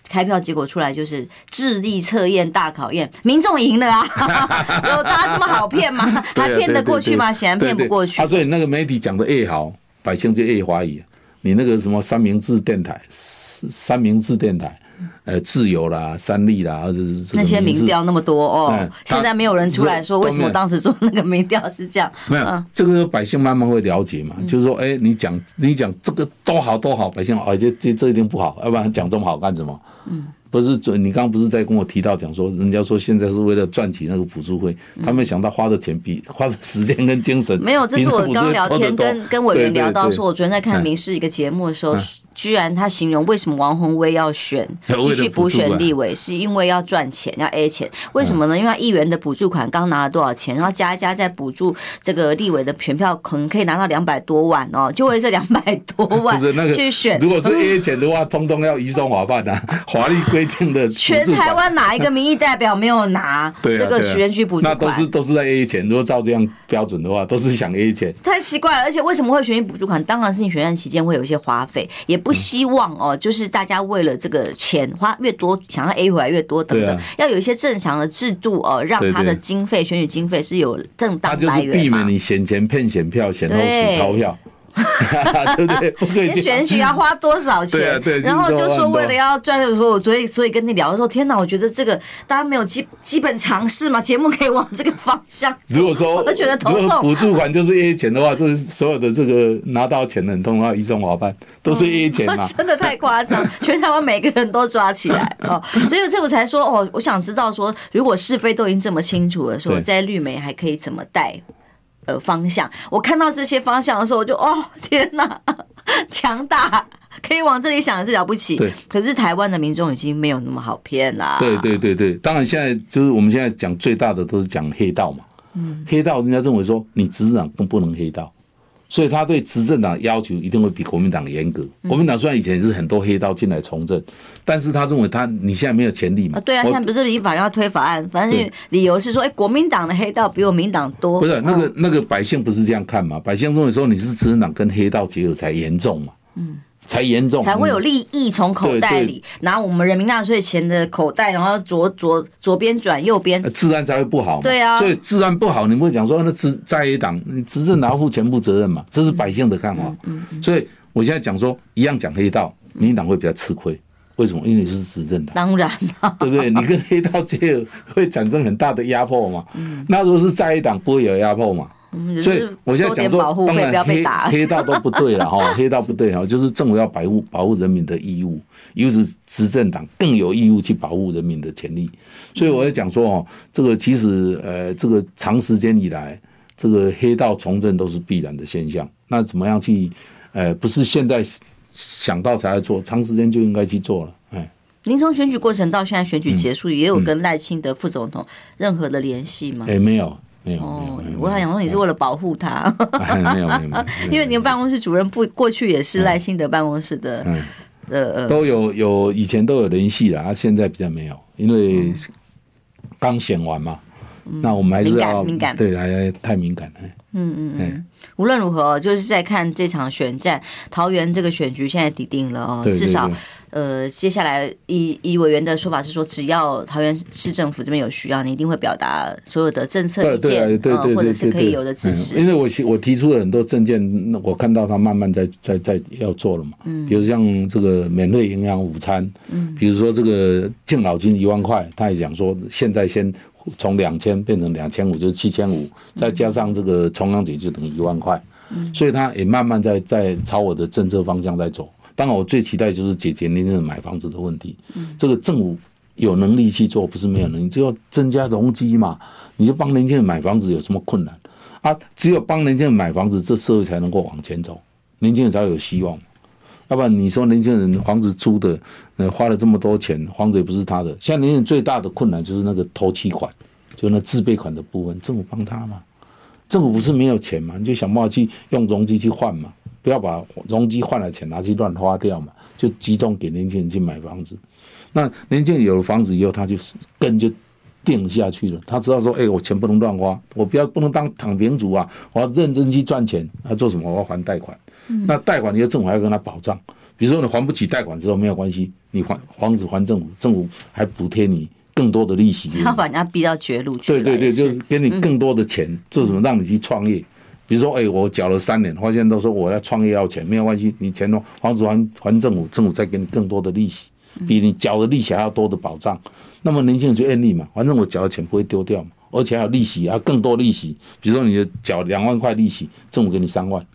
开票结果出来就是智力测验大考验，民众赢了啊！有大家这么好骗吗？还骗得过去吗？显然骗不过去。啊，所以那个媒体讲的越好，百姓就越怀疑。你那个什么三明治电台，三明治电台。呃，自由啦，三立啦，或者是那些民调那么多哦，现在没有人出来说为什么当时做那个民调是这样。没有，这个百姓慢慢会了解嘛，就是说，哎，你讲你讲这个多好多好，百姓哦，这这这一定不好，要不然讲这么好干什么？嗯，不是，你刚刚不是在跟我提到讲说，人家说现在是为了赚取那个补助费，他没想到花的钱比花的时间跟精神没有。这是我刚聊天跟跟委员聊到说，我昨天在看民视一个节目的时候。居然他形容为什么王宏威要选 继续补选立委，是因为要赚钱，要 A 钱。为什么呢？因为他议员的补助款刚拿了多少钱，然后加一加再补助这个立委的选票，可能可以拿到两百多万哦，就为这两百多万 去选。如果是 A 钱的话，通通要移送法办啊，法律 规定的。全台湾哪一个民意代表没有拿这个选举补助款？那都是都是在 A 钱。如果照这样标准的话，都是想 A 钱。太奇怪了，而且为什么会选举补助款？当然是你选战期间会有一些花费，也不希望哦，就是大家为了这个钱花越多，想要 A 回来越多等等，要有一些正常的制度哦，让他的经费选举经费是有正当来源，避免你选钱骗选票，选后数钞票。对不对？不可以。选举要花多少钱？对啊，对。然后就说为了要赚，就说我所以所以跟你聊的时候，天哪，我觉得这个大家没有基基本常识嘛，节目可以往这个方向。如果说，我觉得头痛。补助款就是 A 钱的话，就是所有的这个拿到钱的人，通通要移送法办，都是 A 钱嘛。真的太夸张，全台湾每个人都抓起来哦。所以这我才说哦，我想知道说，如果是非都已经这么清楚了，说在绿媒还可以怎么带？的方向，我看到这些方向的时候，我就哦 天哪，强大，可以往这里想的是了不起。对，可是台湾的民众已经没有那么好骗啦。对对对对，当然现在就是我们现在讲最大的都是讲黑道嘛。嗯，黑道人家认为说你执政党更不能黑道。所以他对执政党要求一定会比国民党严格。国民党虽然以前也是很多黑道进来从政，但是他认为他你现在没有潜力嘛？对啊，现在不是立法院要推法案，反正理由是说，哎，国民党的黑道比我民党多。不是那个那个百姓不是这样看嘛？百姓认为说你是执政党跟黑道结合才严重嘛？嗯。才严重，才会有利益从口袋里拿我们人民纳税钱的口袋，然后左左左边转右边，治安才会不好。对啊，所以治安不好，你们会讲说那执在野党，你执政拿负全部责任嘛？这是百姓的看法。所以我现在讲说，一样讲黑道，民进党会比较吃亏。为什么？因为你是执政党，当然了，对不对？你跟黑道结合会产生很大的压迫嘛？那如果是在野党，不会有压迫嘛？所以我现在讲说，当然黑黑道都不对了哈，黑道不对哈，就是政府要保护保护人民的义务，尤其是执政党更有义务去保护人民的权利。所以我要讲说哦，这个其实呃，这个长时间以来，这个黑道从政都是必然的现象。那怎么样去呃，不是现在想到才来做，长时间就应该去做了。哎，您从选举过程到现在选举结束，也有跟赖清德副总统任何的联系吗？哎，没有。没有，哦，我还想说你是为了保护他，没有没有，因为你们办公室主任不过去也是赖清德办公室的，呃都有有以前都有联系了，啊，现在比较没有，因为刚选完嘛，那我们还是要敏感，对，还太敏感了。嗯嗯嗯，无论如何，就是在看这场选战，桃园这个选局现在底定了哦，至少。呃，接下来以以委员的说法是说，只要桃园市政府这边有需要，你一定会表达所有的政策意见，对对对对，或者是可以有的支持。因为我我提出了很多政见，我看到他慢慢在在在要做了嘛。嗯。比如像这个免费营养午餐，嗯，比如说这个敬老金一万块，他也讲说现在先从两千变成两千五，就是七千五，再加上这个重阳节就等于一万块。所以他也慢慢在在朝我的政策方向在走。当然，我最期待就是解决年轻人买房子的问题。这个政府有能力去做，不是没有能力，只要增加容积嘛，你就帮年轻人买房子有什么困难啊？只有帮年轻人买房子，这社会才能够往前走，年轻人才有希望。要不然你说年轻人房子租的，呃，花了这么多钱，房子也不是他的。现在年轻人最大的困难就是那个头期款，就那自备款的部分，政府帮他嘛？政府不是没有钱嘛？你就想办法去用容积去换嘛。不要把容积换来钱拿去乱花掉嘛，就集中给年轻人去买房子。那年轻人有了房子以后，他就根就定下去了。他知道说，哎，我钱不能乱花，我不要不能当躺平族啊，我要认真去赚钱。他做什么？我要还贷款。那贷款你要政府还要跟他保障，比如说你还不起贷款之后没有关系，你还房子还政府，政府还补贴你更多的利息。他把人家逼到绝路去。对对对，就是给你更多的钱，做什么？让你去创业。比如说，哎，我缴了三年，发现都说我要创业要钱，没有关系，你钱呢，房子还还政府，政府再给你更多的利息，比你缴的利息还要多的保障。那么年轻人就愿意嘛，反正我缴的钱不会丢掉嘛，而且还有利息，还有更多利息。比如说，你就缴两万块利息，政府给你三万，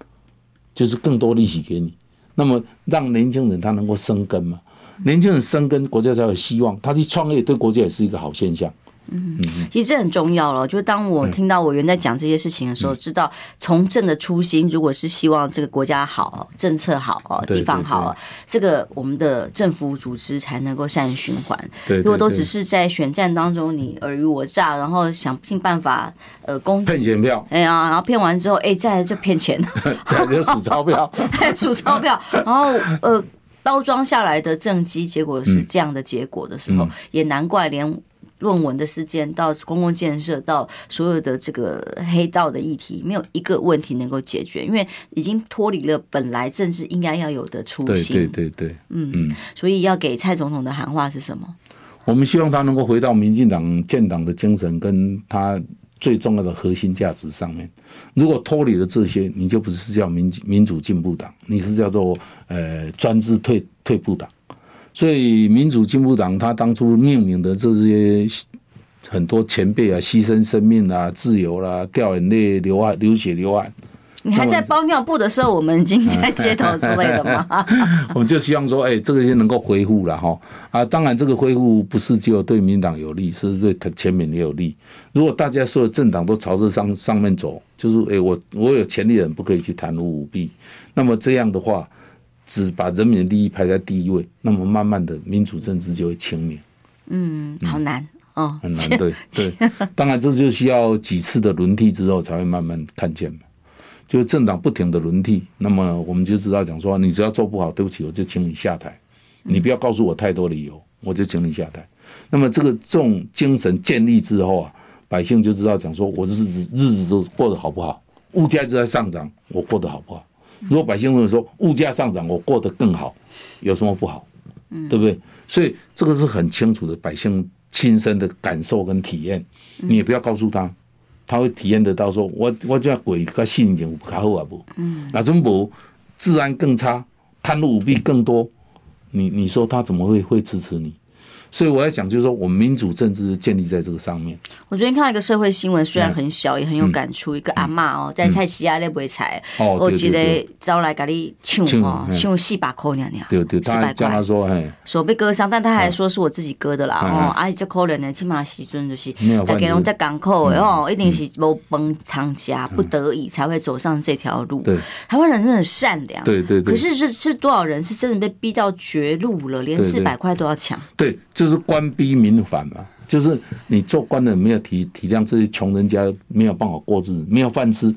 就是更多利息给你。那么让年轻人他能够生根嘛，年轻人生根，国家才有希望。他去创业，对国家也是一个好现象。嗯，其实这很重要了。就当我听到委员在讲这些事情的时候，知道从政的初心，如果是希望这个国家好、政策好、地方好，这个我们的政府组织才能够善循环。对，如果都只是在选战当中你尔虞我诈，然后想尽办法呃攻骗选票，哎呀，然后骗完之后，哎，再来就骗钱，再就数钞票，数钞票，然后呃包装下来的政绩结果是这样的结果的时候，也难怪连。论文的事件到公共建设到所有的这个黑道的议题，没有一个问题能够解决，因为已经脱离了本来政治应该要有的初心。对对对对，嗯嗯，所以要给蔡总统的喊话是什么？我们希望他能够回到民进党建党的精神，跟他最重要的核心价值上面。如果脱离了这些，你就不是叫民民主进步党，你是叫做呃专制退退步党。所以，民主进步党他当初命名的这些很多前辈啊，牺牲生命啊，自由啦、啊，掉眼泪、流汗、流血、流汗。你还在包尿布的时候，我们已经在街头之类的吗？我们就希望说，哎，这个些能够恢复了哈啊！当然，这个恢复不是只有对民党有利，是对前面也有利。如果大家所有政党都朝着上上面走，就是哎，我我有权利的人不可以去贪污舞弊，那么这样的话。只把人民的利益排在第一位，那么慢慢的民主政治就会清明。嗯，好难哦，很难。对 对，当然这就需要几次的轮替之后才会慢慢看见嘛。就是政党不停的轮替，那么我们就知道讲说，你只要做不好，对不起，我就请你下台。你不要告诉我太多理由，我就请你下台。那么这个这种精神建立之后啊，百姓就知道讲说，我日子日子都过得好不好？物价一直在上涨，我过得好不好？如果百姓认为说物价上涨，我过得更好，有什么不好？嗯，对不对？所以这个是很清楚的，百姓亲身的感受跟体验。你也不要告诉他，他会体验得到。说我我这鬼个心情不好啊不？嗯，那中国治安更差，贪污舞弊更多，你你说他怎么会会支持你？所以我在讲，就是说，我们民主政治建立在这个上面。我昨天看到一个社会新闻，虽然很小，也很有感触。一个阿嬷哦，在菜市仔咧卖菜，我记得招来给你唱哦，唱四百块娘娘，对对，四百块。他说，手被割伤，但他还说是我自己割的啦。哦，阿姨这可怜的，起码时阵就是大家拢在港口哦，一定是无崩汤家，不得已才会走上这条路。对，台湾人真的善良。对对。可是是是多少人是真的被逼到绝路了，连四百块都要抢？对。就是官逼民反嘛，就是你做官的没有体体谅这些穷人家没有办法过日子，没有饭吃，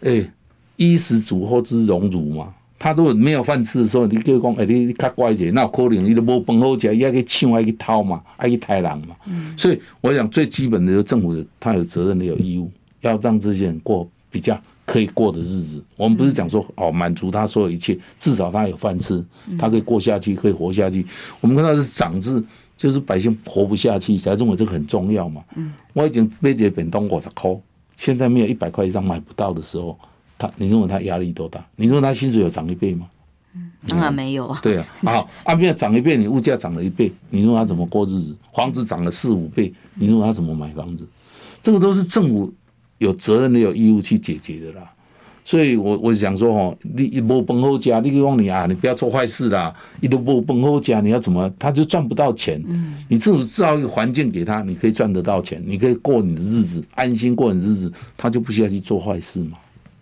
哎，衣食足后之荣辱嘛。他如果没有饭吃的时候，你就讲哎，你较乖一点，那可能你都无饭好吃，要去抢，要去偷嘛，要去抬人嘛。所以我想最基本的，就政府他有责任的，有义务要让这些人过比较可以过的日子。我们不是讲说哦，满足他所有一切，至少他有饭吃，他可以过下去，可以活下去。我们看到是长治。就是百姓活不下去，才认为这个很重要嘛。嗯，我已经买一个便当五十块，现在没有一百块以上买不到的时候，他你认为他压力多大？你认为他薪水有涨一倍吗？嗯，当然没有啊。对啊，好，啊，没有涨一倍，你物价涨了一倍，你认为他怎么过日子？房子涨了四五倍，你认为他怎么买房子？这个都是政府有责任的、有义务去解决的啦。所以我我想说哦，你一无饭好吃，你望你啊，你不要做坏事啦。你都无饭好吃，你要怎么？他就赚不到钱。嗯，你至少制造一个环境给他，你可以赚得到钱，你可以过你的日子，安心过你的日子，他就不需要去做坏事嘛。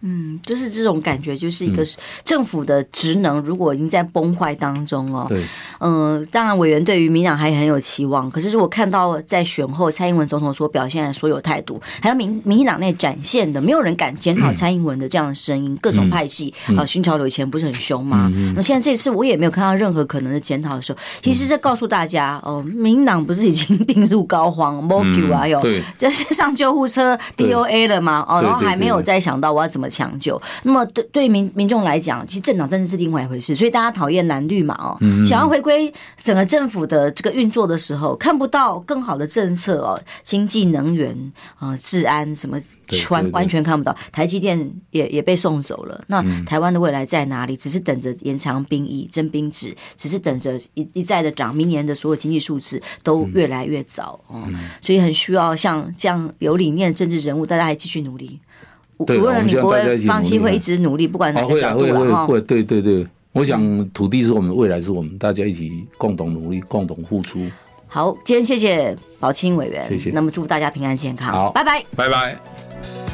嗯，就是这种感觉，就是一个政府的职能，如果已经在崩坏当中哦。对。嗯、呃，当然，委员对于民党还很有期望。可是，如果看到在选后蔡英文总统所表现的所有态度，还有民民进党内展现的，没有人敢检讨蔡英文的这样的声音，嗯、各种派系啊、呃，新潮流以前不是很凶吗？那、现在这次我也没有看到任何可能的检讨的时候。其实这告诉大家，哦、呃，民党不是已经 病入膏肓，没救啊，有这是上救护车 DOA 了吗？哦，然后还没有再想到我要怎么。抢救，那么对对民民众来讲，其实政党真的是另外一回事，所以大家讨厌蓝绿嘛，哦，想要回归整个政府的这个运作的时候，看不到更好的政策哦，经济、能源啊、治安什么，全完全看不到。台积电也也被送走了，那台湾的未来在哪里？只是等着延长兵役、征兵制，只是等着一一再的涨，明年的所有经济数字都越来越早哦，所以很需要像这样有理念的政治人物，大家还继续努力。对，我们希望大家一起努力。放弃会一直努力，不管哪个角度。会会会会，对对对，我想土地是我们的未来，是我们大家一起共同努力、共同付出。好，今天谢谢。宝清委员。谢谢那么祝大家平安健康。好拜拜。拜拜。